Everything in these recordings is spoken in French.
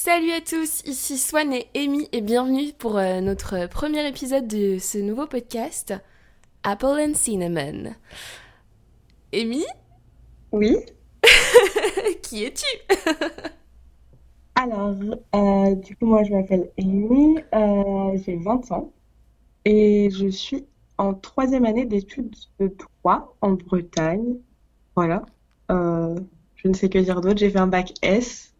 Salut à tous, ici Swan et Amy et bienvenue pour euh, notre premier épisode de ce nouveau podcast Apple and Cinnamon. Amy Oui. Qui es-tu Alors, euh, du coup, moi je m'appelle Amy, euh, j'ai 20 ans et je suis en troisième année d'études de droit en Bretagne. Voilà. Je ne sais que dire d'autre. J'ai fait un bac S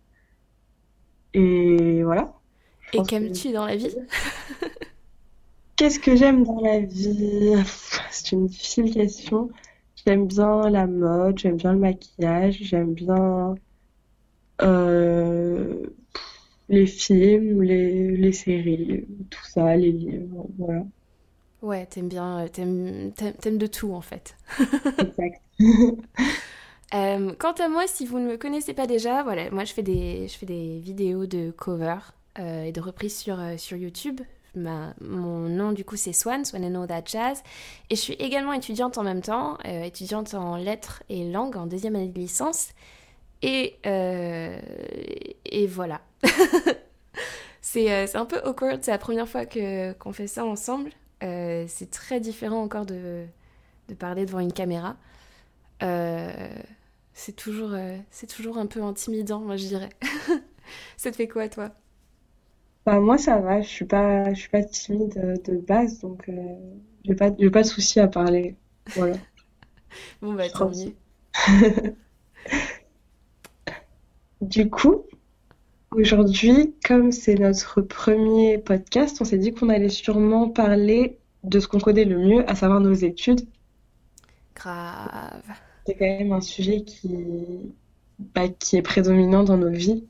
et voilà. Je Et que... qu'aimes-tu dans la vie Qu'est-ce que j'aime dans la vie? C'est une difficile question. J'aime bien la mode, j'aime bien le maquillage, j'aime bien euh, les films, les, les séries, tout ça, les livres, voilà. Ouais, t'aimes bien, euh, t'aimes de tout en fait. Exact. Euh, quant à moi, si vous ne me connaissez pas déjà, voilà, moi je fais des, je fais des vidéos de cover euh, et de reprises sur, euh, sur YouTube. Mon nom du coup c'est Swan, Swan and All That Jazz. Et je suis également étudiante en même temps, étudiante en lettres et langues en deuxième année de licence. Et, et voilà. C'est un peu awkward, c'est la première fois qu'on fait ça ensemble. C'est très différent encore de, de parler devant une caméra. C'est toujours, euh, c'est toujours un peu intimidant, moi je dirais. Ça te fait quoi, toi? Bah, moi, ça va, je suis pas, je suis pas timide euh, de base, donc euh, j'ai pas, j'ai pas de souci à parler. Voilà. Bon, bah tant mieux. Du coup, aujourd'hui, comme c'est notre premier podcast, on s'est dit qu'on allait sûrement parler de ce qu'on connaît le mieux, à savoir nos études. Grave. C'est quand même un sujet qui, bah, qui est prédominant dans nos vies,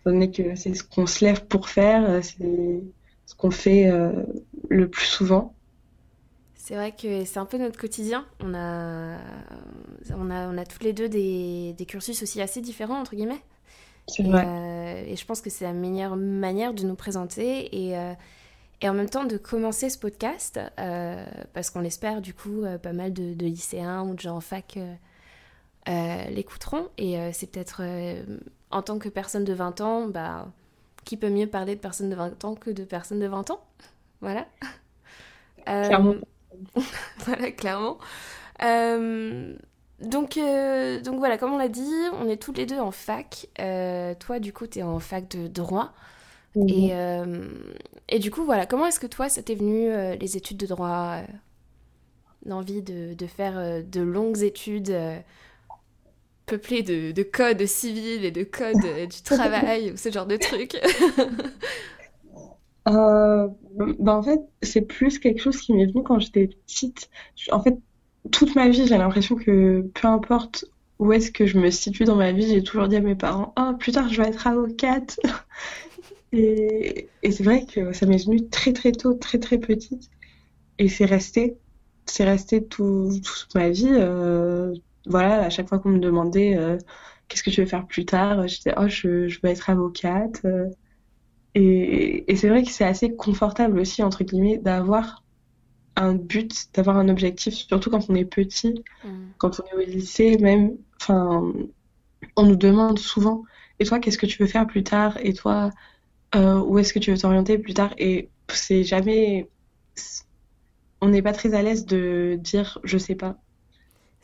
étant donné que c'est ce qu'on se lève pour faire, euh, c'est ce qu'on fait euh, le plus souvent. C'est vrai que c'est un peu notre quotidien. On a, on a, on a toutes les deux des, des cursus aussi assez différents, entre guillemets. C'est Et, vrai. euh, et je pense que c'est la meilleure manière de nous présenter et, euh, et en même temps de commencer ce podcast, euh, parce qu'on l'espère, du coup, pas mal de, de lycéens ou de gens en fac l'écouteront. Et euh, c'est peut-être, euh, en tant que personne de 20 ans, bah, qui peut mieux parler de personnes de 20 ans que de personnes de 20 ans? Voilà. Clairement. Euh, voilà, clairement. Euh, donc, euh, donc voilà, comme on l'a dit, on est toutes les deux en fac. Euh, toi, du coup, tu es en fac de droit. Et, euh, et du coup, voilà, comment est-ce que toi, ça t'est venu, euh, les études de droit, euh, l'envie de, de faire euh, de longues études peuplées de, de codes civils et de codes euh, du travail ou ce genre de trucs? Bah en fait, c'est plus quelque chose qui m'est venu quand j'étais petite. En fait, toute ma vie, j'ai l'impression que peu importe où est-ce que je me situe dans ma vie, j'ai toujours dit à mes parents, Ah, plus tard, je vais être avocate. Et, et c'est vrai que ça m'est venu très très tôt, très très petite. Et c'est resté, c'est resté tout, toute ma vie. euh, voilà, à chaque fois qu'on me demandait euh, qu'est-ce que tu veux faire plus tard, je disais, oh, je, je veux être avocate. euh, et, et c'est vrai que c'est assez confortable aussi, entre guillemets, d'avoir un but, d'avoir un objectif, surtout quand on est petit, Hmm. quand on est au lycée même. Enfin, on nous demande souvent, et toi, qu'est-ce que tu veux faire plus tard? Et toi, euh, où est-ce que tu veux t'orienter plus tard? Et c'est jamais, on n'est pas très à l'aise de dire, je sais pas.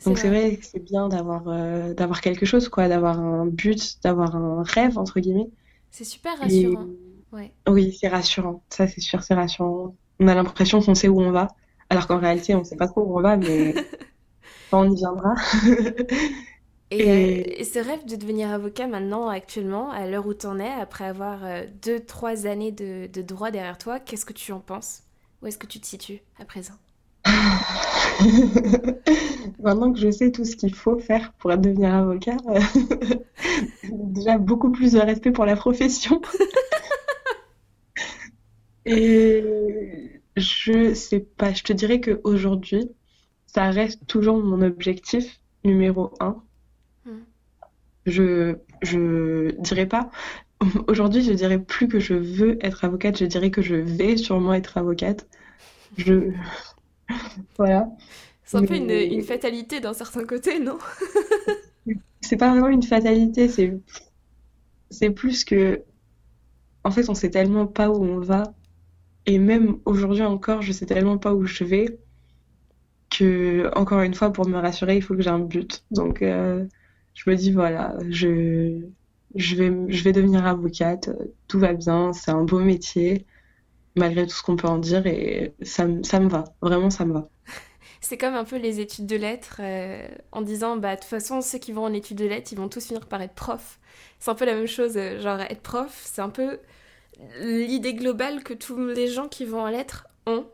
Donc c'est vrai. que c'est bien d'avoir euh, d'avoir quelque chose, quoi, d'avoir un but, d'avoir un rêve, entre guillemets. C'est super Et rassurant. Ouais. oui, c'est rassurant. Ça, c'est sûr, c'est rassurant. On a l'impression qu'on sait où on va, alors qu'en réalité, on sait pas trop où on va, mais enfin, on y viendra. Et, euh, Et et ce rêve de devenir avocat maintenant, actuellement, à l'heure où t'en es, après avoir euh, deux, trois années de, de droit derrière toi, qu'est-ce que tu en penses? Où est-ce que tu te situes à présent? maintenant que je sais tout ce qu'il faut faire pour devenir avocat, euh, déjà beaucoup plus de respect pour la profession. Et je sais pas, je te dirais qu'aujourd'hui, ça reste toujours mon objectif numéro un. Hmm. Je, je dirais pas, aujourd'hui, je dirais plus que je veux être avocate, je dirais que je vais sûrement être avocate. Je, voilà. C'est un peu une, fatalité d'un certain côté, non? c'est pas vraiment une fatalité, c'est, c'est plus que en fait, on sait tellement pas où on va. Et même aujourd'hui encore, je sais tellement pas où je vais que, encore une fois, pour me rassurer, il faut que j'ai un but. Donc, euh, je me dis, voilà, je, je vais, je vais devenir avocate, tout va bien, c'est un beau métier, malgré tout ce qu'on peut en dire, et ça, me- ça me va, vraiment, ça me va. C'est comme un peu les études de lettres, euh, en disant, bah, de toute façon, ceux qui vont en études de lettres, ils vont tous finir par être profs. C'est un peu la même chose, euh, genre être prof, c'est un peu l'idée globale que tous les gens qui vont en lettres ont,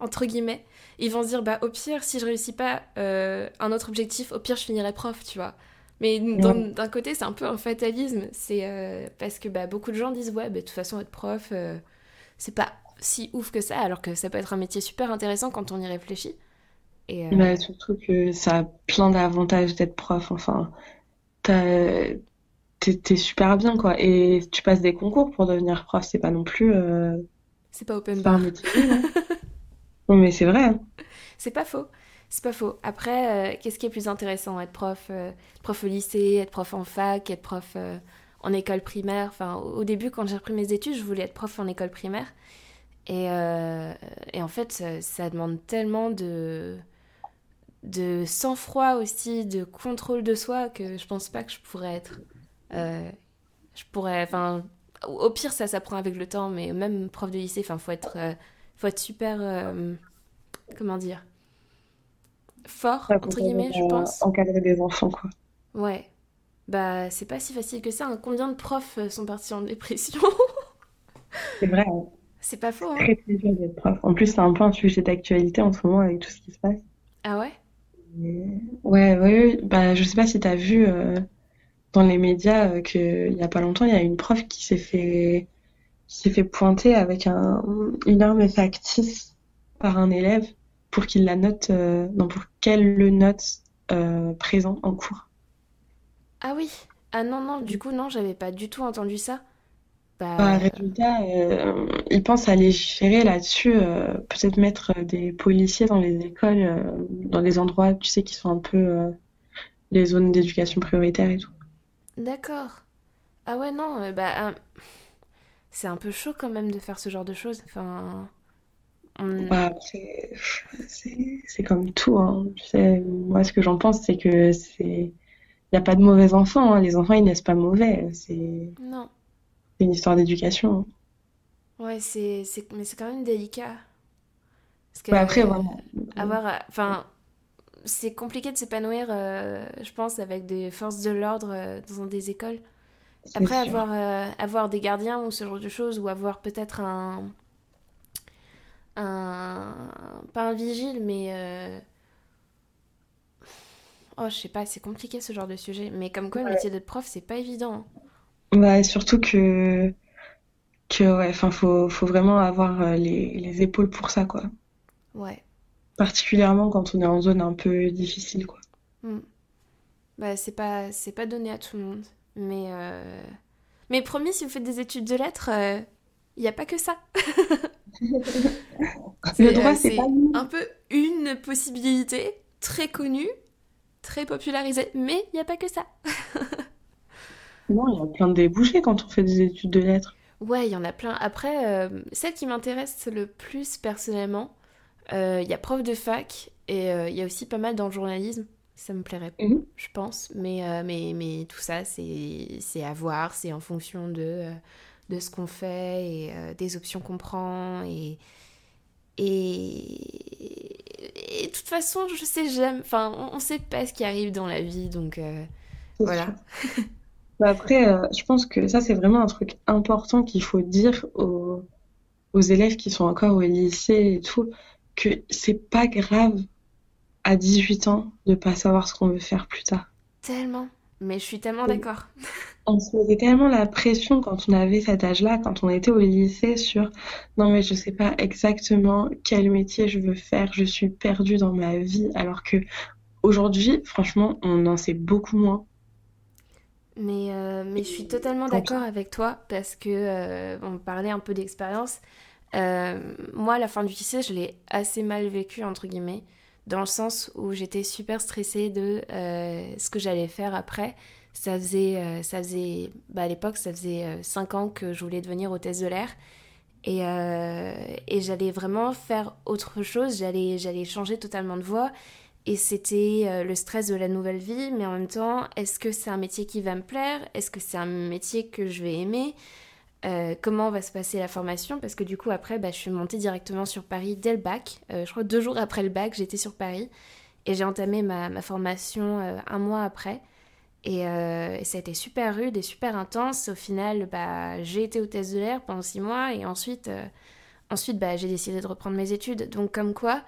entre guillemets. Ils vont se dire, bah, au pire, si je réussis pas euh, un autre objectif, au pire, je finirai prof, tu vois. Mais d'un côté, c'est un peu un fatalisme. C'est euh, parce que bah, beaucoup de gens disent, ouais, bah, de toute façon, être prof, euh, c'est pas si ouf que ça, alors que ça peut être un métier super intéressant quand on y réfléchit. Et euh, Bah, surtout que ça a plein d'avantages d'être prof, enfin, t'as- t'es, super bien, quoi. Et tu passes des concours pour devenir prof, c'est pas non plus, euh, c'est pas open c'est pas un bar. métier. Non, mais c'est vrai, hein. C'est pas faux. C'est pas faux. Après, euh, qu'est-ce qui est plus intéressant? Être prof, prof au lycée, être prof en fac, être prof en école primaire. Enfin, au début, quand j'ai repris mes études, je voulais être prof en école primaire. Et, euh, et en fait, ça, ça demande tellement de, de sang-froid aussi, de contrôle de soi, que je pense pas que je pourrais être. euh, je pourrais. Enfin, au pire, ça s'apprend avec le temps, mais même prof de lycée, enfin, faut être, euh, faut être super. comment dire? fort, entre guillemets, je pense. encadrer des enfants, quoi. Ouais. Bah, c'est pas si facile que ça. hein. Combien de profs euh, sont partis en dépression? C'est vrai, hein. C'est pas faux, hein? Très, dur d'être prof. En plus, c'est un peu un sujet d'actualité en ce moment avec tout ce qui se passe. Ah ouais? Ouais, ouais. Bah, je sais pas si t'as vu euh, dans les médias euh, que il y a pas longtemps, il y a une prof qui s'est fait qui s'est fait pointer avec un, une arme factice par un élève pour qu'il la note, euh, non, pour qu'elle le note présent en cours. Ah oui. Ah non, non, du coup, non, j'avais pas du tout entendu ça. Bah, Bah, résultat, euh, ils pensent à légiférer là-dessus, euh, peut-être mettre des policiers dans les écoles, euh, dans les endroits, tu sais, qui sont un peu euh, les zones d'éducation prioritaire et tout. d'accord. Ah ouais, non, euh, bah, euh, c'est un peu chaud quand même de faire ce genre de choses. Enfin, on- Bah, c'est c'est comme tout, hein. Tu sais, moi, ce que j'en pense, c'est que c'est, n'y a pas de mauvais enfants, hein. Les enfants, ils naissent pas mauvais. C'est une histoire d'éducation. hein. Ouais, c'est, mais c'est quand même délicat. Parce que Bah, après, voilà. avoir, euh, enfin, c'est compliqué de s'épanouir, euh, je pense, avec des forces de l'ordre euh, dans des écoles. Après, sûr. avoir, euh, avoir des gardiens ou ce genre de choses, ou avoir peut-être un, un, pas un vigile, mais, euh, oh, je sais pas, c'est compliqué ce genre de sujet. Mais comme quoi, le métier d'être prof, c'est pas évident. Bah, surtout que, que ouais, enfin, faut, faut vraiment avoir euh, les, les épaules pour ça, quoi. Ouais. Particulièrement quand on est en zone un peu difficile, quoi. Hmm. Bah, c'est pas, c'est pas donné à tout le monde. Mais, euh, mais promis, si vous faites des études de lettres, il n'y a pas que ça. Le droit, euh, c'est pas un peu une possibilité très connue, très popularisée, mais il n'y a pas que ça. Non, il y a plein de débouchés quand on fait des études de lettres. Ouais, il y en a plein. Après, euh, celle qui m'intéresse le plus personnellement, euh, il y a prof de fac et euh, il y a aussi pas mal dans le journalisme. Ça me plairait, Mhm. je pense. Mais, euh, mais, mais tout ça, c'est à voir. C'est en fonction de, de ce qu'on fait et des options qu'on prend. Et, et, et de toute façon, je sais jamais. Enfin, on, on sait pas ce qui arrive dans la vie. Donc euh, voilà. Bah, après, euh, je pense que ça, c'est vraiment un truc important qu'il faut dire aux, aux élèves qui sont encore au lycée et tout, que c'est pas grave à 18 ans de pas savoir ce qu'on veut faire plus tard. Tellement. Mais je suis tellement d'accord. On se mettait tellement la pression quand on avait cet âge-là, quand on était au lycée, sur non mais je sais pas exactement quel métier je veux faire, je suis perdue dans ma vie, alors que aujourd'hui, franchement, on en sait beaucoup moins. Mais, euh, mais je suis totalement d'accord avec toi parce que euh, on parlait un peu d'expérience. Euh, moi, la fin du lycée, je l'ai assez mal vécu, entre guillemets, dans le sens où j'étais super stressée de euh, ce que j'allais faire après. Ça faisait, ça faisait bah, à l'époque, ça faisait 5 ans que je voulais devenir hôtesse de l'air. Et, et j'allais vraiment faire autre chose, j'allais, j'allais changer totalement de voie. Et c'était le stress de la nouvelle vie, mais en même temps, est-ce que c'est un métier qui va me plaire? Est-ce que c'est un métier que je vais aimer? Euh, comment va se passer la formation? Parce que du coup après bah, je suis montée directement sur Paris dès le bac. Euh, je crois deux jours après le bac j'étais sur Paris et j'ai entamé ma, formation euh, un mois après. Et, ça a été super rude et super intense. Au final bah, j'ai été hôtesse de l'air pendant six mois et ensuite, ensuite bah, j'ai décidé de reprendre mes études. Donc comme quoi,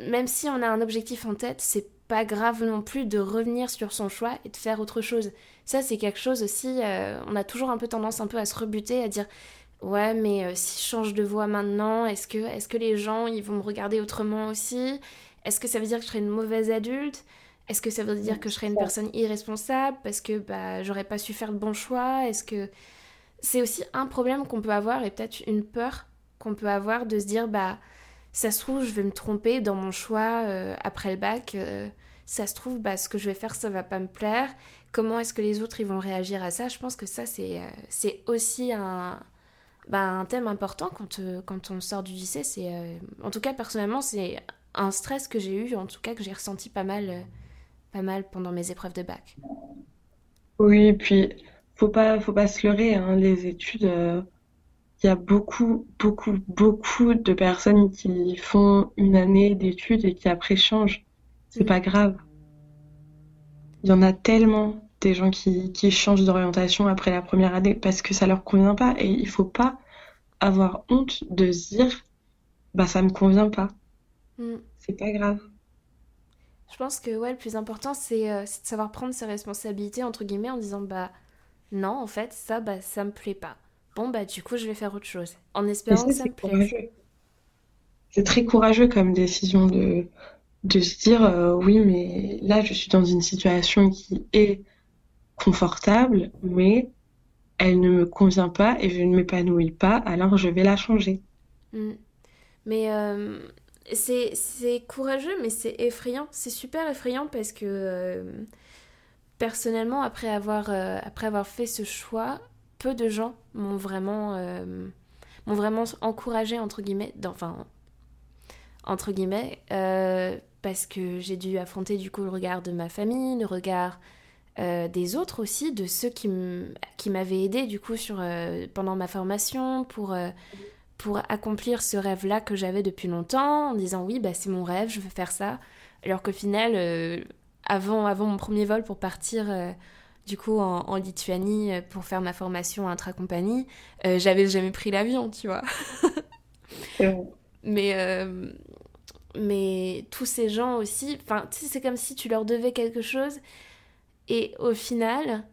même si on a un objectif en tête, c'est pas grave non plus de revenir sur son choix et de faire autre chose. Ça, c'est quelque chose aussi, euh, on a toujours un peu tendance un peu à se rebuter, à dire ouais, mais euh, si je change de voix maintenant, est-ce que, est que les gens, ils vont me regarder autrement aussi? Est-ce que ça veut dire que je serai une mauvaise adulte? Est-ce que ça veut dire que je serai une personne irresponsable? Parce que bah, j'aurais pas su faire le bon choix? Est-ce que c'est aussi un problème qu'on peut avoir et peut-être une peur qu'on peut avoir de se dire bah ça se trouve je vais me tromper dans mon choix euh, après le bac ça se trouve bah, ce que je vais faire ça va pas me plaire comment est-ce que les autres ils vont réagir à ça? Je pense que ça, c'est, euh, c'est aussi un, bah, un thème important quand, euh, quand on sort du lycée. C'est, euh, en tout cas, personnellement, c'est un stress que j'ai eu, en tout cas que j'ai ressenti pas mal, pas mal pendant mes épreuves de bac. Oui, puis faut pas, faut pas se leurrer. Hein, les études, il y a beaucoup, beaucoup, beaucoup de personnes qui font une année d'études et qui après changent. C'est pas grave. Il y en a tellement des gens qui, qui changent d'orientation après la première année parce que ça leur convient pas et il faut pas avoir honte de se dire bah ça me convient pas. Mm. C'est pas grave. Je pense que ouais, le plus important c'est euh, de savoir prendre ses responsabilités entre guillemets en disant bah non en fait ça bah ça me plaît pas. Bon bah du coup je vais faire autre chose en espérant que ça me plaise. C'est très courageux comme décision de de se dire euh, oui mais là je suis dans une situation qui est confortable mais elle ne me convient pas et je ne m'épanouis pas alors je vais la changer mm. mais euh, c'est courageux mais c'est effrayant c'est super effrayant parce que euh, personnellement après avoir après avoir fait ce choix peu de gens m'ont vraiment m'ont vraiment encouragé entre guillemets entre guillemets parce que j'ai dû affronter du coup le regard de ma famille, le regard euh, des autres aussi, de ceux qui m'avaient aidé du coup euh, pendant ma formation pour, euh, pour accomplir ce rêve-là que j'avais depuis longtemps, en disant oui, bah, c'est mon rêve, je veux faire ça. Alors qu'au final, avant, avant mon premier vol pour partir du coup en, en, Lituanie pour faire ma formation intra-compagnie, j'avais jamais pris l'avion, tu vois. Mais mais tous ces gens aussi, enfin, c'est comme si tu leur devais quelque chose et au final,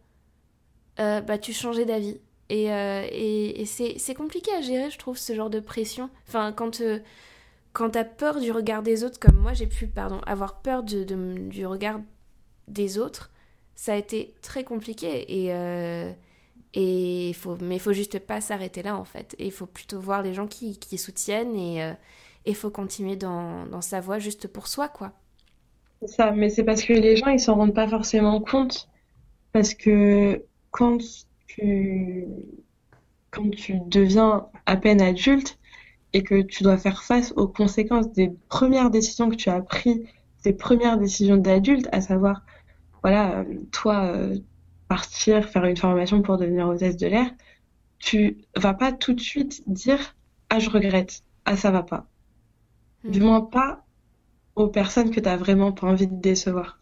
euh, bah, tu changeais d'avis. Et, euh, et, c'est compliqué à gérer, je trouve, ce genre de pression. Enfin, quand, euh, quand tu as peur du regard des autres, comme moi j'ai pu, pardon, avoir peur de, du regard des autres, ça a été très compliqué. Et, et faut, mais faut juste pas s'arrêter là, en fait. Il faut plutôt voir les gens qui, qui soutiennent et et faut continuer dans, dans, sa voie juste pour soi, quoi. Ça, mais c'est parce que les gens, ils s'en rendent pas forcément compte. Parce que quand tu, quand tu deviens à peine adulte et que tu dois faire face aux conséquences des premières décisions que tu as prises, tes premières décisions d'adulte, à savoir, voilà, toi, euh, partir, faire une formation pour devenir hôtesse de l'air, tu vas pas tout de suite dire, ah, je regrette, ah, ça va pas. Du moins pas aux personnes que tu n'as vraiment pas envie de décevoir.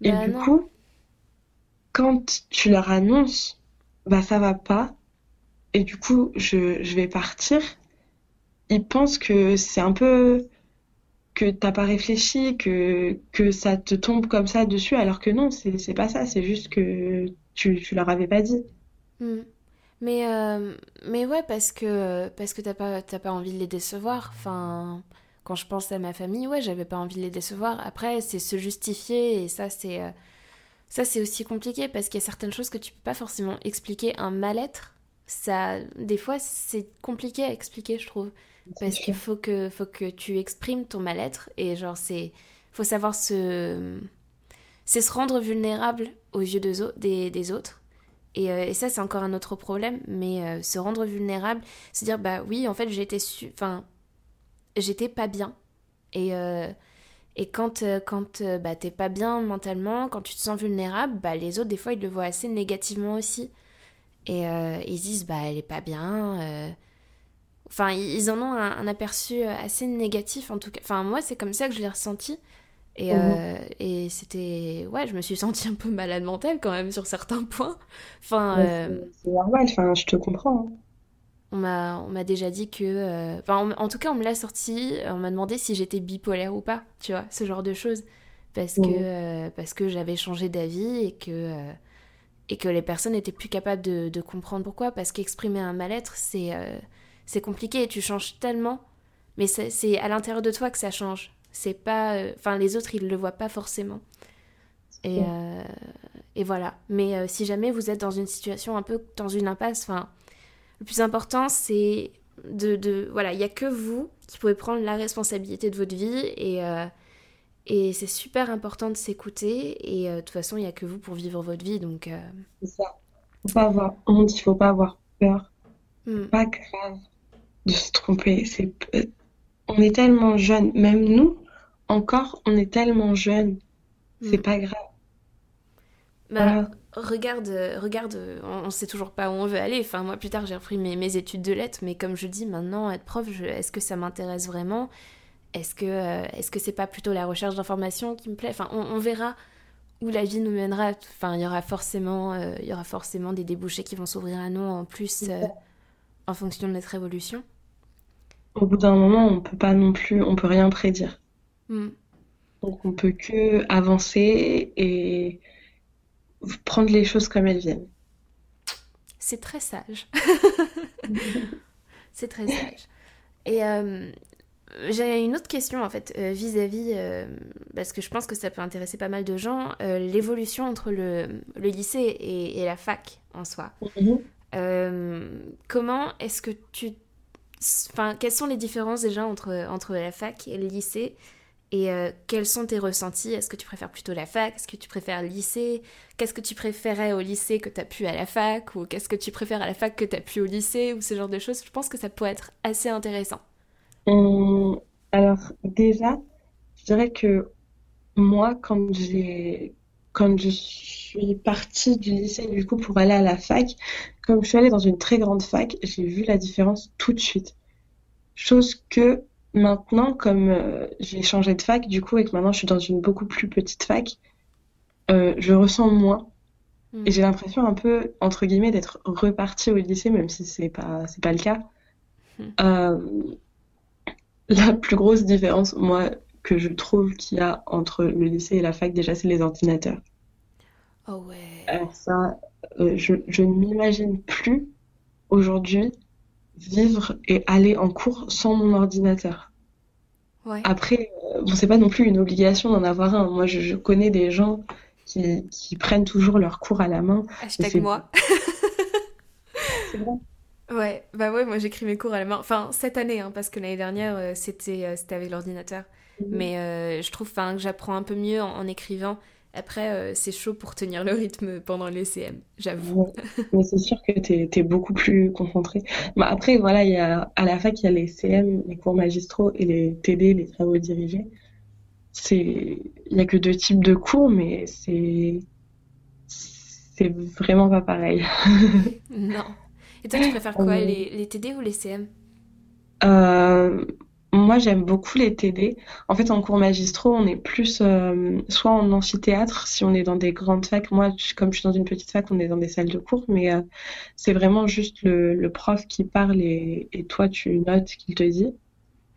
Et bah du coup, quand tu leur annonces, bah ça va pas, et du coup je, je vais partir, ils pensent que c'est un peu que t'as pas réfléchi, que, que ça te tombe comme ça dessus, alors que non, c'est pas ça, c'est juste que tu, tu leur avais pas dit. Hmm. Mais, euh, mais ouais, parce que, parce que t'as pas, pas envie de les décevoir. Enfin, quand je pense à ma famille, ouais, j'avais pas envie de les décevoir. Après, c'est se justifier et ça, c'est euh, ça, c'est aussi compliqué parce qu'il y a certaines choses que tu peux pas forcément expliquer. Un mal-être, ça, des fois, c'est compliqué à expliquer, je trouve, parce qu'il faut que faut que tu exprimes ton mal-être et genre c'est faut savoir se c'est se rendre vulnérable aux yeux des, des, autres. Et, et ça, c'est encore un autre problème, mais se rendre vulnérable, c'est dire, bah oui, en fait, j'étais enfin, j'étais pas bien. Et, et quand, quand bah, t'es pas bien mentalement, quand tu te sens vulnérable, bah, les autres, des fois, ils le voient assez négativement aussi. Et ils disent, bah, elle est pas bien Enfin, ils en ont un, aperçu assez négatif en tout cas. Enfin, moi, c'est comme ça que je l'ai ressenti. Et, mhm. euh, et c'était. Ouais, je me suis sentie un peu malade mentale quand même sur certains points. Enfin. Euh, c'est normal, enfin, je te comprends. Hein. On m'a déjà dit que. Euh, enfin, en, tout cas, on me l'a sorti. On m'a demandé si j'étais bipolaire ou pas, tu vois, ce genre de choses. Parce que, mhm. parce que j'avais changé d'avis et que. et que les personnes n'étaient plus capables de, de comprendre pourquoi. Parce qu'exprimer un mal-être, c'est c'est compliqué tu changes tellement. Mais c'est à l'intérieur de toi que ça change. C'est pas. Euh, enfin, les autres, ils le voient pas forcément. Et, euh, et voilà. Mais euh, si jamais vous êtes dans une situation un peu dans une impasse, enfin, le plus important, c'est de, de, Voilà, il n'y a que vous qui pouvez prendre la responsabilité de votre vie. Et, et c'est super important de s'écouter. Et de toute façon, il n'y a que vous pour vivre votre vie. Donc. C'est ça. Faut pas avoir honte, il faut pas avoir peur. Hmm. Pas grave de se tromper. C'est, euh, on est tellement jeunes, même nous, encore, on est tellement jeunes. C'est hmm. pas grave. Bah, regarde, regarde, on, sait toujours pas où on veut aller. Enfin, moi, plus tard, j'ai repris mes, mes, études de lettres, mais comme je dis, maintenant, être prof, est-ce que ça m'intéresse vraiment? Est-ce que, euh, est-ce que c'est pas plutôt la recherche d'informations qui me plaît? Enfin, on, verra où la vie nous mènera. Enfin, il y aura forcément, euh, il y aura forcément des débouchés qui vont s'ouvrir à nous en plus en fonction de notre évolution au bout d'un moment, on peut pas non plus, on peut rien prédire. Hmm. Donc on peut que avancer et prendre les choses comme elles viennent. C'est très sage. C'est très sage. Et euh, j'ai une autre question en fait euh, vis-à-vis, euh, parce que je pense que ça peut intéresser pas mal de gens, l'évolution entre le, lycée et, la fac en soi. Mhm. comment est-ce que tu Enfin, quelles sont les différences déjà entre, entre la fac et le lycée? Et euh, quels sont tes ressentis? Est-ce que tu préfères plutôt la fac? Est-ce que tu préfères le lycée? Qu'est-ce que tu préférais au lycée que tu as pu à la fac? Ou qu'est-ce que tu préfères à la fac que tu as pu au lycée? Ou ce genre de choses. Je pense que ça pourrait être assez intéressant. Hum, alors déjà, je dirais que moi, quand j'ai quand je suis partie du lycée du coup pour aller à la fac, comme je suis allée dans une très grande fac, j'ai vu la différence tout de suite. Chose que maintenant, comme euh, j'ai changé de fac du coup et que maintenant je suis dans une beaucoup plus petite fac, euh, je ressens moins. Et j'ai l'impression un peu, entre guillemets, d'être repartie au lycée, même si c'est pas, c'est pas le cas. Hmm. Euh, la plus grosse différence, moi, que je trouve qu'il y a entre le lycée et la fac, déjà, c'est les ordinateurs. Oh ouais. Alors ça, euh, je, je, ne m'imagine plus aujourd'hui vivre et aller en cours sans mon ordinateur. Ouais. Après, euh, bon, c'est pas non plus une obligation d'en avoir un. Moi, je, connais des gens qui, qui, prennent toujours leurs cours à la main. Hashtag moi. c'est vrai. Ouais, bah ouais, moi j'écris mes cours à la main. Enfin, cette année, hein, parce que l'année dernière, euh, c'était c'était avec l'ordinateur. Mhm. Mais euh, je trouve que j'apprends un peu mieux en, écrivant. Après, euh, c'est chaud pour tenir le rythme pendant les CM, j'avoue. mais c'est sûr que tu es, beaucoup plus concentré. Bah, après, voilà, y a, à la fac, il y a les CM, les cours magistraux et les TD, les travaux dirigés. Il n'y a que deux types de cours, mais c'est c'est vraiment pas pareil. non. Et toi, tu préfères quoi, les, les TD ou les CM euh, moi, j'aime beaucoup les TD. En fait, en cours magistraux, on est plus euh, soit en amphithéâtre, si on est dans des grandes facs. Moi, comme je suis dans une petite fac, on est dans des salles de cours, mais euh, c'est vraiment juste le, prof qui parle et, toi, tu notes ce qu'il te dit.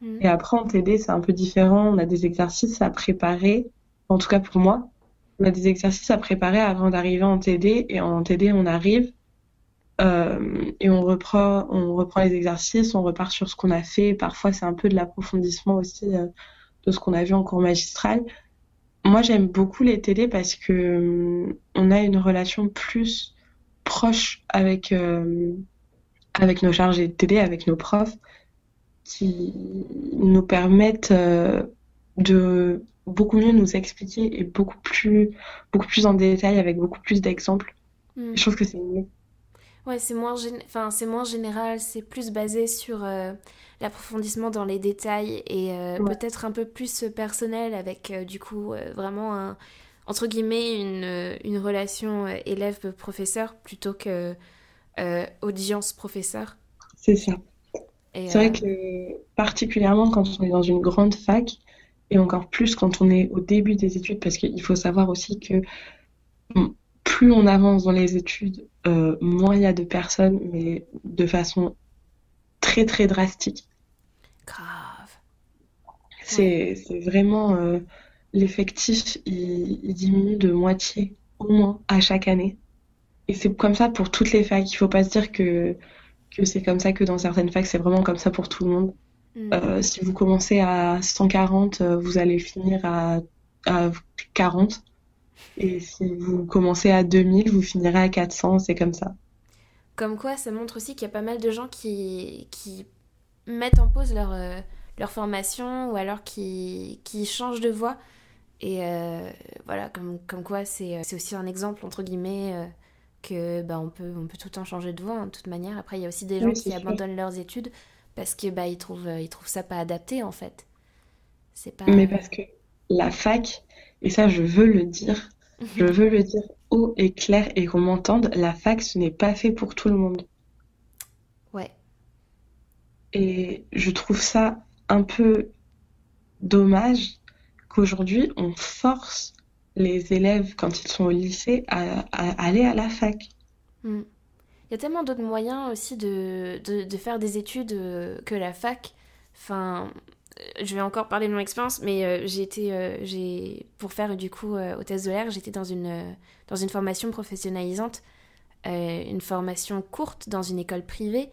Mm. Et après, en TD, c'est un peu différent. On a des exercices à préparer, en tout cas pour moi. On a des exercices à préparer avant d'arriver en TD, et en TD, on arrive euh, et on reprend, on reprend les exercices, on repart sur ce qu'on a fait. Parfois, c'est un peu de l'approfondissement aussi euh, de ce qu'on a vu en cours magistral. Moi, j'aime beaucoup les télés parce que euh, on a une relation plus proche avec avec nos chargés de télé, avec nos profs, qui nous permettent de beaucoup mieux nous expliquer et beaucoup plus, beaucoup plus en détail avec beaucoup plus d'exemples. Hmm. Je trouve que c'est mieux. Ouais, c'est moins, enfin, c'est moins général, c'est plus basé sur euh, l'approfondissement dans les détails et euh, peut-être un peu plus personnel avec euh, du coup vraiment un, entre guillemets une, une relation élève-professeur plutôt que audience-professeur. C'est ça. C'est vrai que particulièrement quand on est dans une grande fac et encore plus quand on est au début des études parce qu'il faut savoir aussi que plus on avance dans les études, euh, moins il y a de personnes, mais de façon très très drastique. Grave. C'est vraiment euh, l'effectif, il, diminue de moitié au moins à chaque année. Et c'est comme ça pour toutes les facs. Il faut pas se dire que, que c'est comme ça que dans certaines facs, c'est vraiment comme ça pour tout le monde. Mm. Euh, si vous commencez à 140, vous allez finir à, à 40. Et si vous commencez à 2000, vous finirez à 400, c'est comme ça. Comme quoi, ça montre aussi qu'il y a pas mal de gens qui, qui mettent en pause leur, euh, leur formation ou alors qui, qui changent de voie. Et euh, voilà, comme, comme quoi, c'est aussi un exemple, entre guillemets, euh, que bah, on, peut, on peut tout le temps changer de voie, hein, de toute manière. Après, il y a aussi des gens qui abandonnent leurs études parce que bah, ils, trouvent, ils trouvent ça pas adapté, en fait. C'est pas... Mais parce que la fac, et ça, je veux le dire, je veux le dire haut et clair et qu'on m'entende, la fac, ce n'est pas fait pour tout le monde. Ouais. Et je trouve ça un peu dommage qu'aujourd'hui, on force les élèves, quand ils sont au lycée, à, aller à la fac. Hmm. Il y a tellement d'autres moyens aussi de, de, faire des études euh, que la fac. Enfin, je vais encore parler de mon expérience, mais euh, j'ai été, euh, j'ai, pour faire du coup euh, test de l'air, j'étais dans une, dans une formation professionnalisante, une formation courte dans une école privée,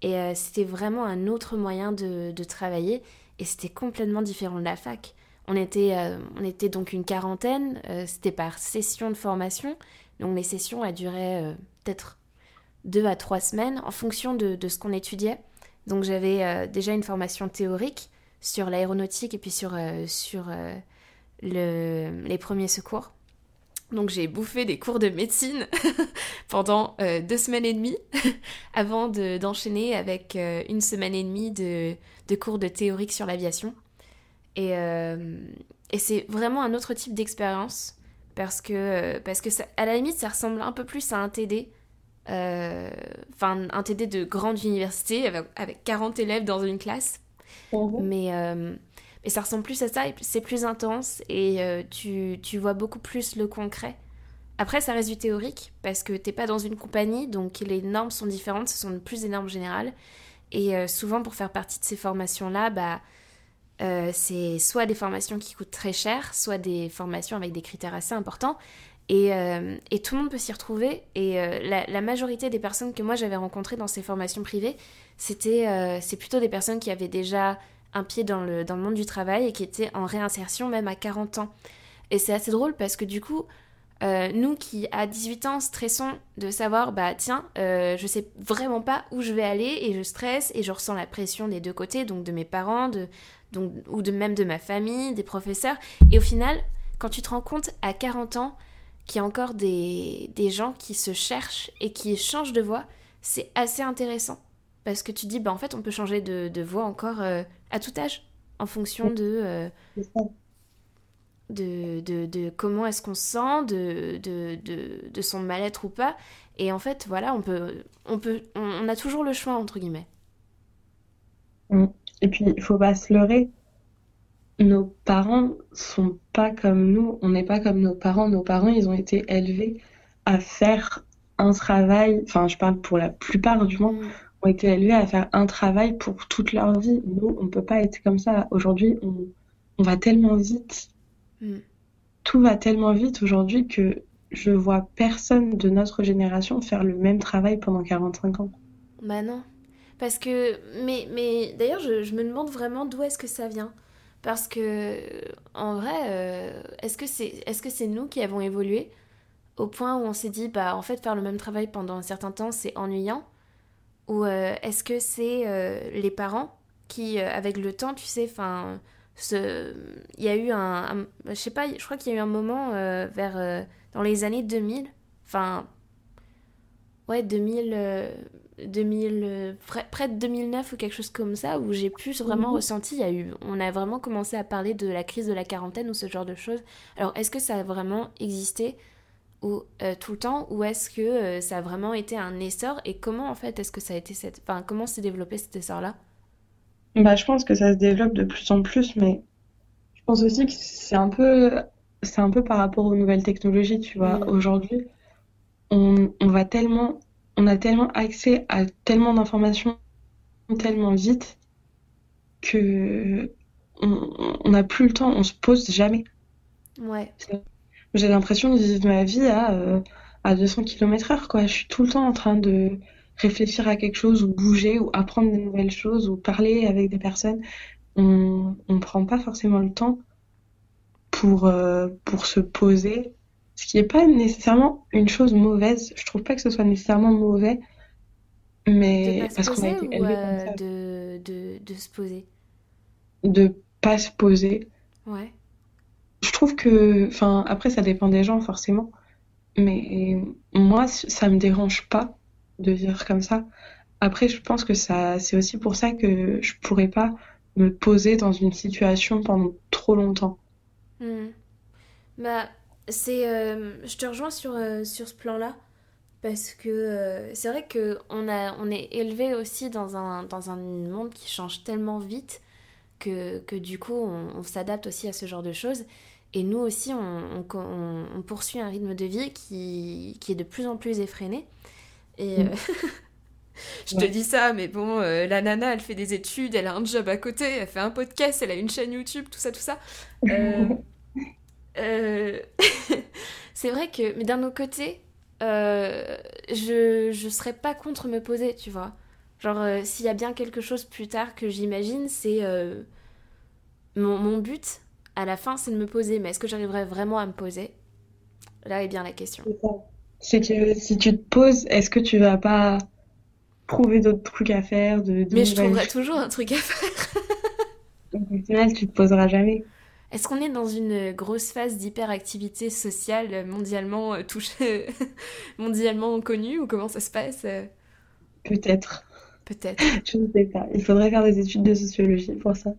et c'était vraiment un autre moyen de, de travailler, et c'était complètement différent de la fac. On était, on était donc une quarantaine, c'était par session de formation, donc les sessions elles duraient peut-être deux à trois semaines en fonction de, de ce qu'on étudiait. Donc j'avais déjà une formation théorique sur l'aéronautique et puis sur, euh, sur euh, le, les premiers secours. Donc j'ai bouffé des cours de médecine pendant euh, deux semaines et demie avant d'enchaîner avec une semaine et demie de, de cours de théorique sur l'aviation. Et, et c'est vraiment un autre type d'expérience parce que, parce que à la limite ça ressemble un peu plus à un TD. Enfin, un TD de grande université avec, avec 40 élèves dans une classe. Mais, euh, mais ça ressemble plus à ça, c'est plus intense, et euh, tu, tu, vois beaucoup plus le concret. Après, ça reste du théorique, parce que t'es pas dans une compagnie, donc les normes sont différentes, ce sont plus des normes générales. Et euh, souvent, pour faire partie de ces formations-là, bah, c'est soit des formations qui coûtent très cher, soit des formations avec des critères assez importants. Et, et tout le monde peut s'y retrouver. Et la, majorité des personnes que moi j'avais rencontrées dans ces formations privées, c'était euh, plutôt des personnes qui avaient déjà un pied dans le, dans le monde du travail et qui étaient en réinsertion même à 40 ans. Et c'est assez drôle parce que du coup, euh, nous qui à 18 ans stressons de savoir, bah tiens, euh, je sais vraiment pas où je vais aller et je stresse et je ressens la pression des deux côtés, donc de mes parents, de, donc, ou de même de ma famille, des professeurs. Et au final, quand tu te rends compte à 40 ans qu'il y a encore des, des gens qui se cherchent et qui changent de voie, c'est assez intéressant. Parce que tu dis, bah, en fait, on peut changer de, de voix encore euh, à tout âge, en fonction de, euh, de, de, de, comment est-ce qu'on se sent, de, de, de, son mal-être ou pas. Et en fait, voilà, on, peut, on, peut, on, a toujours le choix, entre guillemets. Mm. Et puis, il faut pas se leurrer. Nos parents sont pas comme nous, on n'est pas comme nos parents. Nos parents, ils ont été élevés à faire un travail, enfin, je parle pour la plupart du moins, mm ont été élevés à faire un travail pour toute leur vie. Nous, on ne peut pas être comme ça. Aujourd'hui, on, on, va tellement vite. Mm. Tout va tellement vite aujourd'hui que je vois personne de notre génération faire le même travail pendant 45 ans. Bah non. Parce que, mais, mais d'ailleurs, je, je, me demande vraiment d'où est-ce que ça vient. Parce que, en vrai, euh, est-ce que c'est est -ce c'est nous qui avons évolué au point où on s'est dit, bah, en fait, faire le même travail pendant un certain temps, c'est ennuyant? Ou euh, est-ce que c'est euh, les parents qui, euh, avec le temps, tu sais, enfin, ce... il y a eu un, je sais pas, je crois qu'il y a eu un moment vers dans les années 2000, enfin ouais 2000 2000 près, de 2009 ou quelque chose comme ça où j'ai plus vraiment mhm. ressenti il y a eu on a vraiment commencé à parler de la crise de la quarantaine ou ce genre de choses alors est-ce que ça a vraiment existé ou euh, tout le temps ou est-ce que euh, ça a vraiment été un essor et comment en fait est-ce que ça a été cette enfin comment s'est développé cet essor là bah je pense que ça se développe de plus en plus mais je pense aussi que c'est un peu c'est un peu par rapport aux nouvelles technologies tu vois mm. aujourd'hui on, on va tellement on a tellement accès à tellement d'informations tellement vite que on n'a plus le temps, on se pose jamais. Ouais. J'ai l'impression de vivre ma vie à, euh, à 200 km heure, quoi. Je suis tout le temps en train de réfléchir à quelque chose ou bouger ou apprendre de nouvelles choses ou parler avec des personnes. On ne prend pas forcément le temps pour, euh, pour se poser ce qui n'est pas nécessairement une chose mauvaise. Je trouve pas que ce soit nécessairement mauvais, mais parce qu'on a été élevé. De, de, de, se poser? De pas se poser. Ouais. Je trouve que, enfin, après ça dépend des gens forcément, mais moi ça me dérange pas de vivre comme ça. Après, je pense que ça, c'est aussi pour ça que je pourrais pas me poser dans une situation pendant trop longtemps. Hmm. Bah, c'est, euh, je te rejoins sur, euh, sur ce plan-là. Parce que euh, c'est vrai qu'on on est élevé aussi dans un, dans un monde qui change tellement vite que, que du coup on, s'adapte aussi à ce genre de choses. Et nous aussi on, on, poursuit un rythme de vie qui, qui, est de plus en plus effréné. Et mm. je te dis ça, mais bon, la nana elle fait des études, elle a un job à côté, elle fait un podcast, elle a une chaîne YouTube, tout ça, tout ça. Euh, c'est vrai que, mais d'un autre côté, euh, je, je serais pas contre me poser, tu vois. Genre, euh, s'il y a bien quelque chose plus tard que j'imagine, c'est. Mon, mon, but, à la fin, c'est de me poser. Mais est-ce que j'arriverai vraiment à me poser? Là est bien la question. C'est que si tu te poses, est-ce que tu vas pas trouver d'autres trucs à faire de, Mais je trouverai toujours un truc à faire. Donc, au final, tu te poseras jamais. Est-ce qu'on est dans une grosse phase d'hyperactivité sociale mondialement euh, touchée, mondialement connue ou comment ça se passe? Peut-être. Peut-être. Je ne sais pas. Il faudrait faire des études de sociologie pour ça.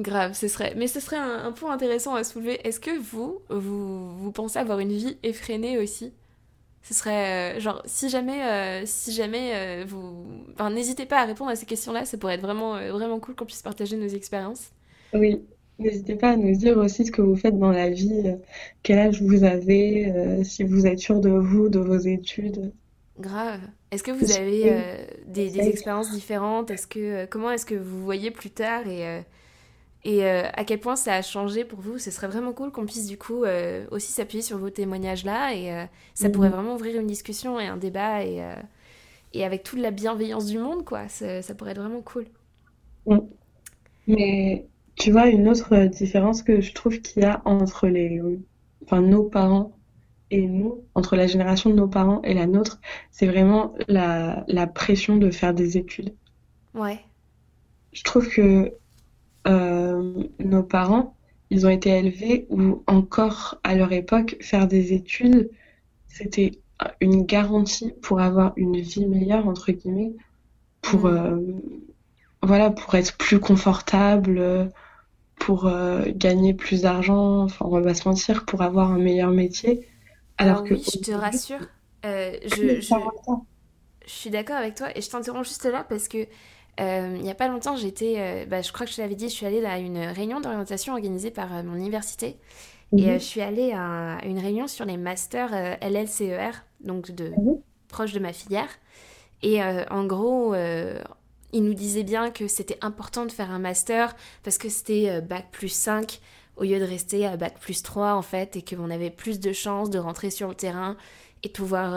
Grave, ce serait. Mais ce serait un, point intéressant à soulever. Est-ce que vous, vous, vous pensez avoir une vie effrénée aussi? Ce serait euh, genre si jamais euh, si jamais euh, vous enfin n'hésitez pas à répondre à ces questions-là, ça pourrait être vraiment vraiment cool qu'on puisse partager nos expériences. Oui, n'hésitez pas à nous dire aussi ce que vous faites dans la vie, quel âge vous avez, si vous êtes sûr de vous, de vos études. Grave. Est-ce que vous avez des, des, expériences différentes? Est-ce que comment est-ce que vous voyez plus tard et et euh, à quel point ça a changé pour vous. Ce serait vraiment cool qu'on puisse du coup euh, aussi s'appuyer sur vos témoignages là et euh, ça mhm. pourrait vraiment ouvrir une discussion et un débat et, et avec toute la bienveillance du monde quoi. Ça, pourrait être vraiment cool. Mais tu vois une autre différence que je trouve qu'il y a entre les, enfin nos parents et nous, entre la génération de nos parents et la nôtre, c'est vraiment la, la pression de faire des études. Ouais. Je trouve que nos parents, ils ont été élevés où encore à leur époque, faire des études, c'était une garantie pour avoir une vie meilleure, entre guillemets, pour, mm. euh, voilà, pour être plus confortable, pour euh, gagner plus d'argent, enfin, on va pas se mentir, pour avoir un meilleur métier. Alors, que oui, je te rassure, je, je, je suis d'accord avec toi et je t'interromps juste là parce que euh, il n'y a pas longtemps, j'étais, euh, bah, je crois que je te l'avais dit, je suis allée à une réunion d'orientation organisée par euh, mon université. Et mhm. je suis allée à une réunion sur les masters LLCER, donc de, mhm. proche de ma filière. Et en gros, ils nous disaient bien que c'était important de faire un master parce que c'était bac plus 5 au lieu de rester à bac plus 3 en fait, et qu'on avait plus de chances de rentrer sur le terrain et de pouvoir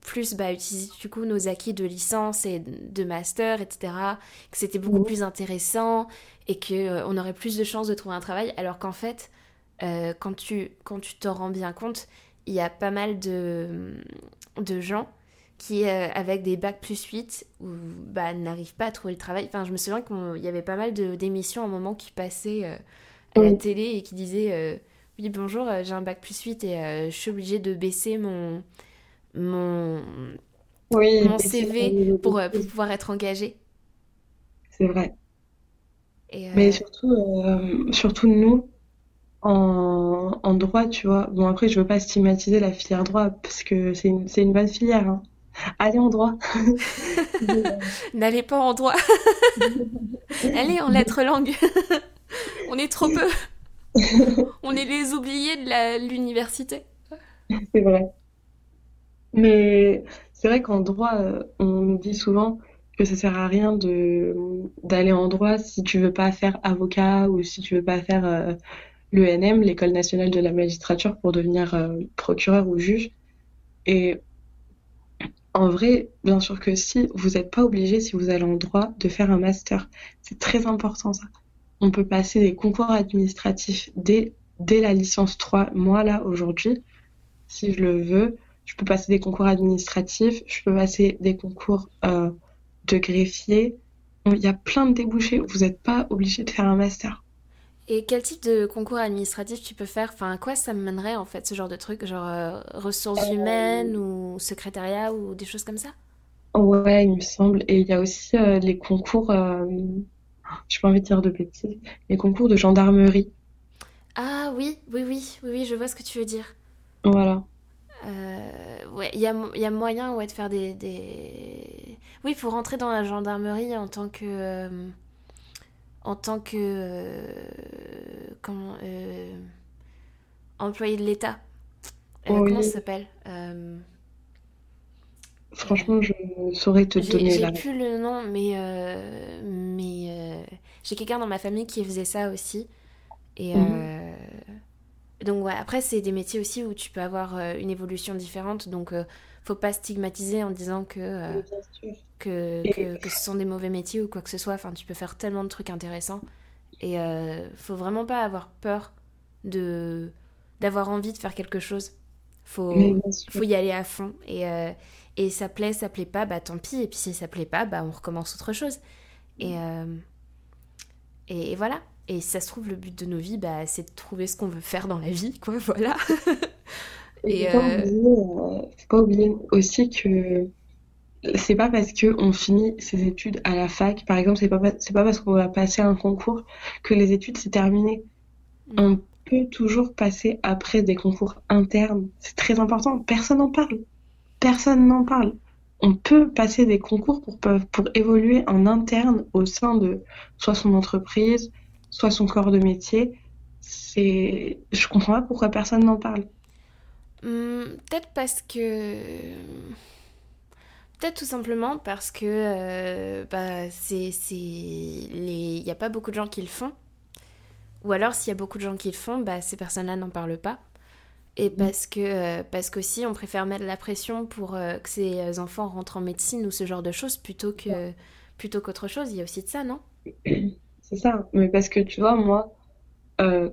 plus bah, utiliser du coup nos acquis de licence et de master, etc. Que c'était beaucoup plus intéressant et qu'on euh, on aurait plus de chances de trouver un travail. Alors qu'en fait, euh, quand tu quand tu t'en rends bien compte, il y a pas mal de, de gens qui, avec des bacs plus 8, ou bah, n'arrivent pas à trouver le travail. Enfin, je me souviens qu'il y avait pas mal d'émissions à un moment qui passaient à la télé et qui disaient Oui, bonjour, j'ai un bac plus 8 et je suis obligée de baisser mon, mon, mon CV pour, pour pouvoir être engagée. C'est vrai. Mais surtout, surtout nous, en, en, droit, tu vois. Bon, après, je veux pas stigmatiser la filière droit parce que c'est une, une bonne filière. Hein. Allez en droit. N'allez pas en droit. Allez en lettres langues. On est trop peu. On est les oubliés de l'université. C'est vrai. Mais c'est vrai qu'en droit, euh, on nous dit souvent que ça sert à rien d'aller en droit si tu veux pas faire avocat ou si tu veux pas faire euh, l'ENM, l'École nationale de la magistrature, pour devenir euh, procureur ou juge. Et en vrai, bien sûr que si, vous n'êtes pas obligé, si vous allez en droit, de faire un master. C'est très important ça. On peut passer des concours administratifs dès, dès la licence 3. Moi, là, aujourd'hui, si je le veux, je peux passer des concours administratifs, je peux passer des concours euh, de greffier. Il y a plein de débouchés. Vous n'êtes pas obligé de faire un master. Et quel type de concours administratif tu peux faire? Enfin, à quoi ça me mènerait en fait ce genre de truc? Genre euh, ressources euh, humaines ou secrétariat ou des choses comme ça? Ouais, il me semble. Et il y a aussi euh, les concours, je pas envie de dire de bêtises, les concours de gendarmerie. Ah oui, oui, oui, oui, oui, je vois ce que tu veux dire. Voilà. Ouais, il y a, y a, moyen ouais, de faire des, des... Oui, pour rentrer dans la gendarmerie en tant que en tant que euh, comment, euh, employé de l'État. Euh, comment ça s'appelle Franchement, je saurais te donner la. J'ai plus le nom, mais mais j'ai quelqu'un dans ma famille qui faisait ça aussi. Et mhm. Donc ouais, après c'est des métiers aussi où tu peux avoir une évolution différente, donc faut pas stigmatiser en disant que que, que, ce sont des mauvais métiers ou quoi que ce soit. Enfin, tu peux faire tellement de trucs intéressants. Et euh, faut vraiment pas avoir peur de d'avoir envie de faire quelque chose. Faut, faut y aller à fond. Et, euh, et ça plaît, ça plaît pas, bah tant pis. Et puis si ça plaît pas, bah on recommence autre chose. Et, euh, et, voilà. Et si ça se trouve, le but de nos vies, bah, c'est de trouver ce qu'on veut faire dans la vie, quoi. Voilà. et, et euh, faut pas oublier aussi que c'est pas parce que on finit ses études à la fac, par exemple, c'est pas pas parce qu'on va passer un concours que les études c'est terminé. Mm. On peut toujours passer après des concours internes. C'est très important. Personne n'en parle. Personne n'en parle. On peut passer des concours pour pour évoluer en interne au sein de soit son entreprise, soit son corps de métier. C'est, je comprends pas pourquoi personne n'en parle. Hmm, peut-être parce que Peut-être tout simplement parce que euh, bah, c'est, les... il n'y a pas beaucoup de gens qui le font. Ou alors s'il y a beaucoup de gens qui le font, bah, ces personnes-là n'en parlent pas. Et mm. parce que euh, parce qu'aussi on préfère mettre la pression pour euh, que ces enfants rentrent en médecine ou ce genre de choses plutôt que plutôt qu'autre chose. Il y a aussi de ça, non? C'est ça. Mais parce que tu vois, moi,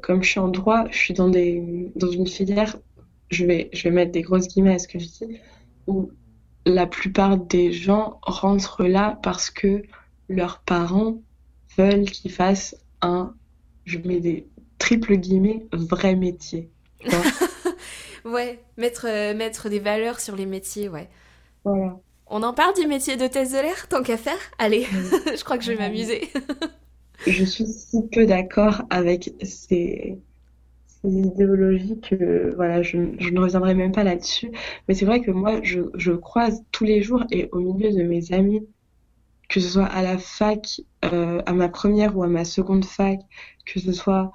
comme je suis en droit, je suis dans des dans une filière, je vais je vais mettre des grosses guillemets à ce que je dis, où la plupart des gens rentrent là parce que leurs parents veulent qu'ils fassent un, je mets des triples guillemets, vrai métier. ouais, mettre, euh, mettre des valeurs sur les métiers, ouais. Voilà. On en parle du métier d'hôtesse de l'air, tant qu'à faire Allez, je crois que je vais m'amuser. je suis si peu d'accord avec ces, idéologies que voilà, je, ne reviendrai même pas là-dessus. Mais c'est vrai que moi, je, croise tous les jours et au milieu de mes amis, que ce soit à la fac, euh, à ma première ou à ma seconde fac, que ce soit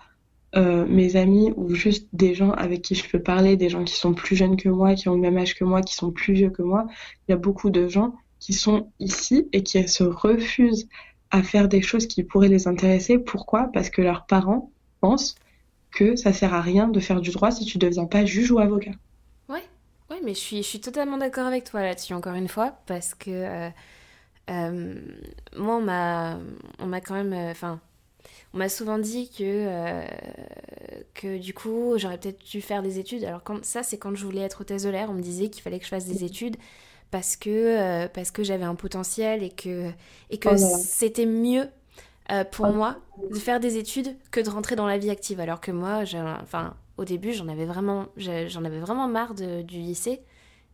euh, mes amis ou juste des gens avec qui je peux parler, des gens qui sont plus jeunes que moi, qui ont le même âge que moi, qui sont plus vieux que moi. Il y a beaucoup de gens qui sont ici et qui se refusent à faire des choses qui pourraient les intéresser. Pourquoi? Parce que leurs parents pensent que ça sert à rien de faire du droit si tu ne deviens pas juge ou avocat. Ouais, ouais, mais je suis, je totalement d'accord avec toi là-dessus, encore une fois, parce que euh, euh, moi, on m'a, on quand même, euh, enfin, on m'a souvent dit que, que du coup, j'aurais peut-être dû faire des études. Alors quand, ça, c'est quand je voulais être hôtesse de l'air, on me disait qu'il fallait que je fasse des études parce que, parce que j'avais un potentiel et que, et que Oh là là. c'était mieux pour Oh. moi de faire des études que de rentrer dans la vie active. Alors que moi, enfin, au début, j'en avais vraiment, j'en avais vraiment marre de- du lycée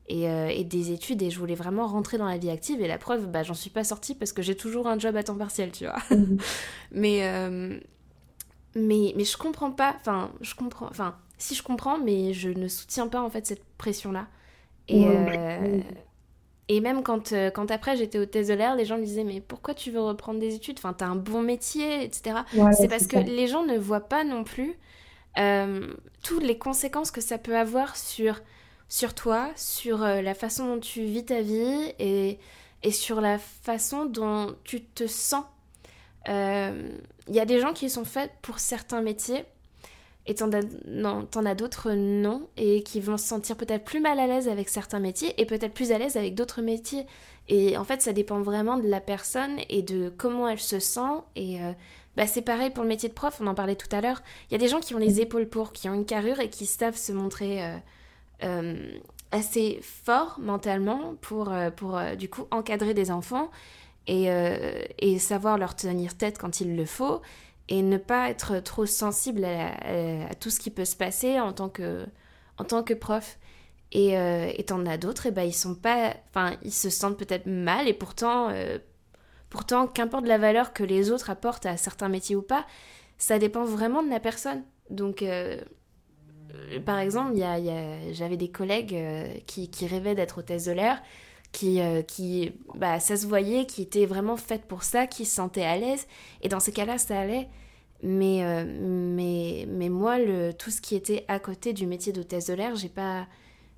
et, euh, et des études et je voulais vraiment rentrer dans la vie active. Et la preuve, bah, j'en suis pas sortie parce que j'ai toujours un job à temps partiel, tu vois. Mhm. Mais, euh, mais, mais je comprends pas, enfin, je comprends, enfin, si je comprends, mais je ne soutiens pas en fait cette pression-là. Et, Ouais. euh, et même quand, euh, quand après j'étais hôtesse de l'air, les gens me disaient Mais pourquoi tu veux reprendre des études? Enfin, t'as un bon métier, etc. Voilà, C'est parce que les gens ne voient pas non plus euh, toutes les conséquences que ça peut avoir sur, sur toi, sur euh, la façon dont tu vis ta vie et, et sur la façon dont tu te sens. Il y a des gens qui sont faits pour certains métiers et t'en as, d'autres non, et qui vont se sentir peut-être plus mal à l'aise avec certains métiers et peut-être plus à l'aise avec d'autres métiers. Et en fait, ça dépend vraiment de la personne et de comment elle se sent. Et euh, bah, c'est pareil pour le métier de prof, on en parlait tout à l'heure. Il y a des gens qui ont les épaules pour, qui ont une carrure et qui savent se montrer euh, euh, assez forts mentalement pour, pour du coup encadrer des enfants et, et savoir leur tenir tête quand il le faut et ne pas être trop sensible à, tout ce qui peut se passer en tant que, en tant que prof. Et euh, t'en d'autres, et ben ils sont pas, enfin ils se sentent peut-être mal et pourtant, euh, pourtant qu'importe la valeur que les autres apportent à certains métiers ou pas, ça dépend vraiment de la personne. Donc euh, euh, par exemple, y a, j'avais des collègues qui, qui rêvaient d'être hôtesse de l'air, qui, euh, qui bah, ça se voyait, qui étaient vraiment faites pour ça, qui se sentaient à l'aise. Et dans ces cas-là, ça allait. Mais, euh, mais, mais moi, le, tout ce qui était à côté du métier d'hôtesse de l'air, j'ai pas,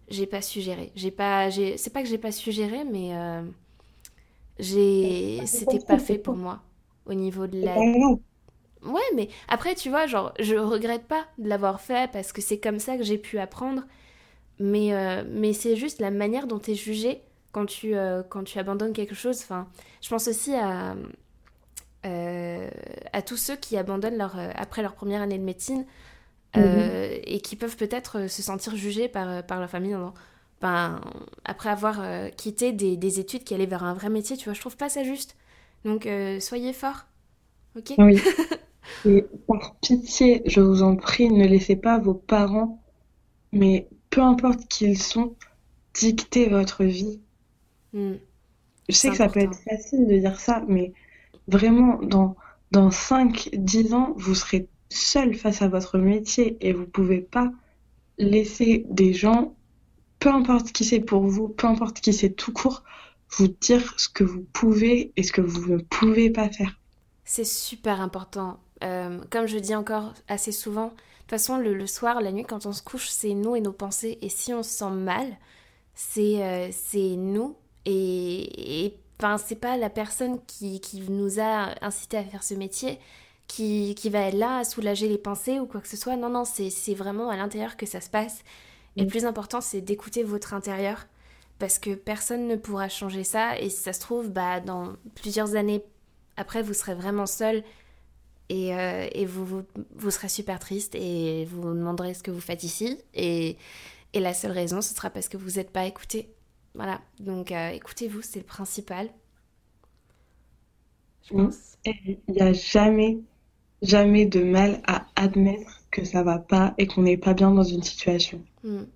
j'ai pas su gérer. J'ai pas, j'ai, c'est pas que j'ai pas su gérer, mais euh, j'ai, C'est c'était pas fait pour moi au niveau de la pas grave. Ouais, mais après, tu vois, genre, je regrette pas de l'avoir fait parce que c'est comme ça que j'ai pu apprendre. Mais, euh, mais c'est juste la manière dont tu es jugé quand tu, euh, quand tu abandonnes quelque chose. Enfin, je pense aussi à, euh, à tous ceux qui abandonnent leur, euh, après leur première année de médecine euh, et qui peuvent peut-être se sentir jugés par, par leur famille. non. Ben, après avoir quitté des, des études qui allaient vers un vrai métier, tu vois, je trouve pas ça juste. Donc, soyez forts, ok? Oui. Et par pitié, je vous en prie, ne laissez pas vos parents, mais peu importe qui ils sont, dicter votre vie. Hmm. Je sais que ça peut être facile de dire ça, mais vraiment, dans, dans 5, 10 ans, vous serez seul face à votre métier et vous pouvez pas laisser des gens, peu importe qui c'est pour vous, peu importe qui c'est tout court, vous dire ce que vous pouvez et ce que vous ne pouvez pas faire. C'est super important. Euh, comme je dis encore assez souvent, de toute façon, le, le soir, la nuit, quand on se couche, c'est nous et nos pensées. Et si on se sent mal, c'est euh, c'est nous. Et, et enfin, c'est pas la personne qui, qui nous a incité à faire ce métier qui, qui va être là à soulager les pensées ou quoi que ce soit. Non, non, c'est vraiment à l'intérieur que ça se passe. Et le Mm. plus important, c'est d'écouter votre intérieur. Parce que personne ne pourra changer ça. Et si ça se trouve, bah, dans plusieurs années après, vous serez vraiment seul et, euh, et vous, vous, vous serez super triste et vous vous demanderez ce que vous faites ici. Et, et la seule raison, ce sera parce que vous n'êtes pas écouté. Voilà, donc euh, écoutez-vous, c'est le principal. Je pense. Il n'y a jamais, jamais de mal à admettre que ça va pas et qu'on n'est pas bien dans une situation. Mm.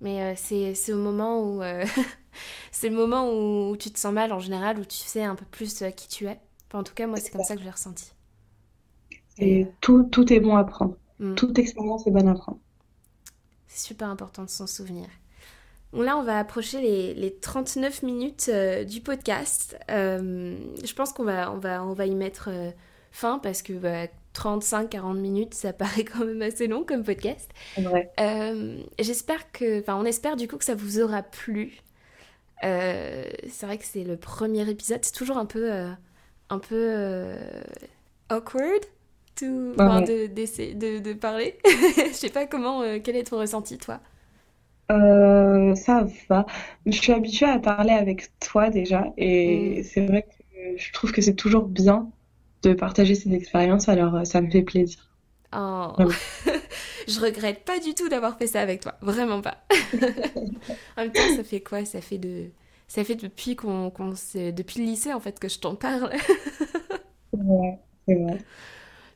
Mais euh, c'est c'est au moment où euh, c'est le moment où, tu te sens mal en général, où tu sais un peu plus qui tu es. Enfin, en tout cas, moi, c'est comme ça que je l'ai ressenti. Et tout, tout est bon à prendre. euh, mm, Toute expérience est bonne à prendre. c'est super important de s'en souvenir. Bon, là, on va approcher les, les 39 minutes euh, du podcast. Euh, je pense qu'on va, on va, on va y mettre euh, fin parce que bah, 35-40 minutes, ça paraît quand même assez long comme podcast. J'espère que, enfin, on espère du coup que ça vous aura plu. C'est vrai que c'est le premier épisode, c'est toujours un peu, un peu awkward to, enfin, Ouais. de, de, de parler. Je sais pas comment, quel est ton ressenti, toi? Euh, ça va. Je suis habituée à parler avec toi déjà Mm. et c'est vrai que je trouve que c'est toujours bien de partager ces expériences, alors euh, ça me fait plaisir. Oh. Je regrette pas du tout d'avoir fait ça avec toi, vraiment pas. en même temps, ça fait quoi? Ça fait de, ça fait depuis qu'on, depuis le lycée en fait que je t'en parle. ouais, c'est vrai.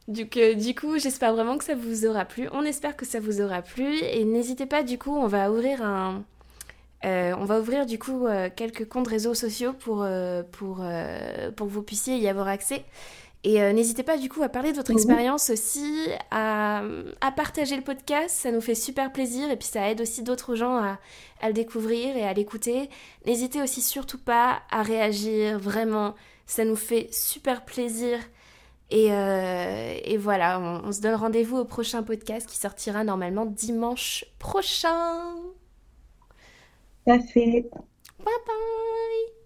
Donc, euh, du coup, j'espère vraiment que ça vous aura plu. On espère que ça vous aura plu. Et n'hésitez pas, du coup, on va ouvrir un. Euh, on va ouvrir du coup euh, quelques comptes réseaux sociaux pour, pour, pour que vous puissiez y avoir accès. Et n'hésitez pas du coup à parler de votre mhm. expérience aussi, à, à, partager le podcast, ça nous fait super plaisir et puis ça aide aussi d'autres gens à, à, le découvrir et à l'écouter. N'hésitez aussi surtout pas à réagir, vraiment, ça nous fait super plaisir euh, et, voilà, on, on se donne rendez-vous au prochain podcast qui sortira normalement dimanche prochain. Parfait. Bye bye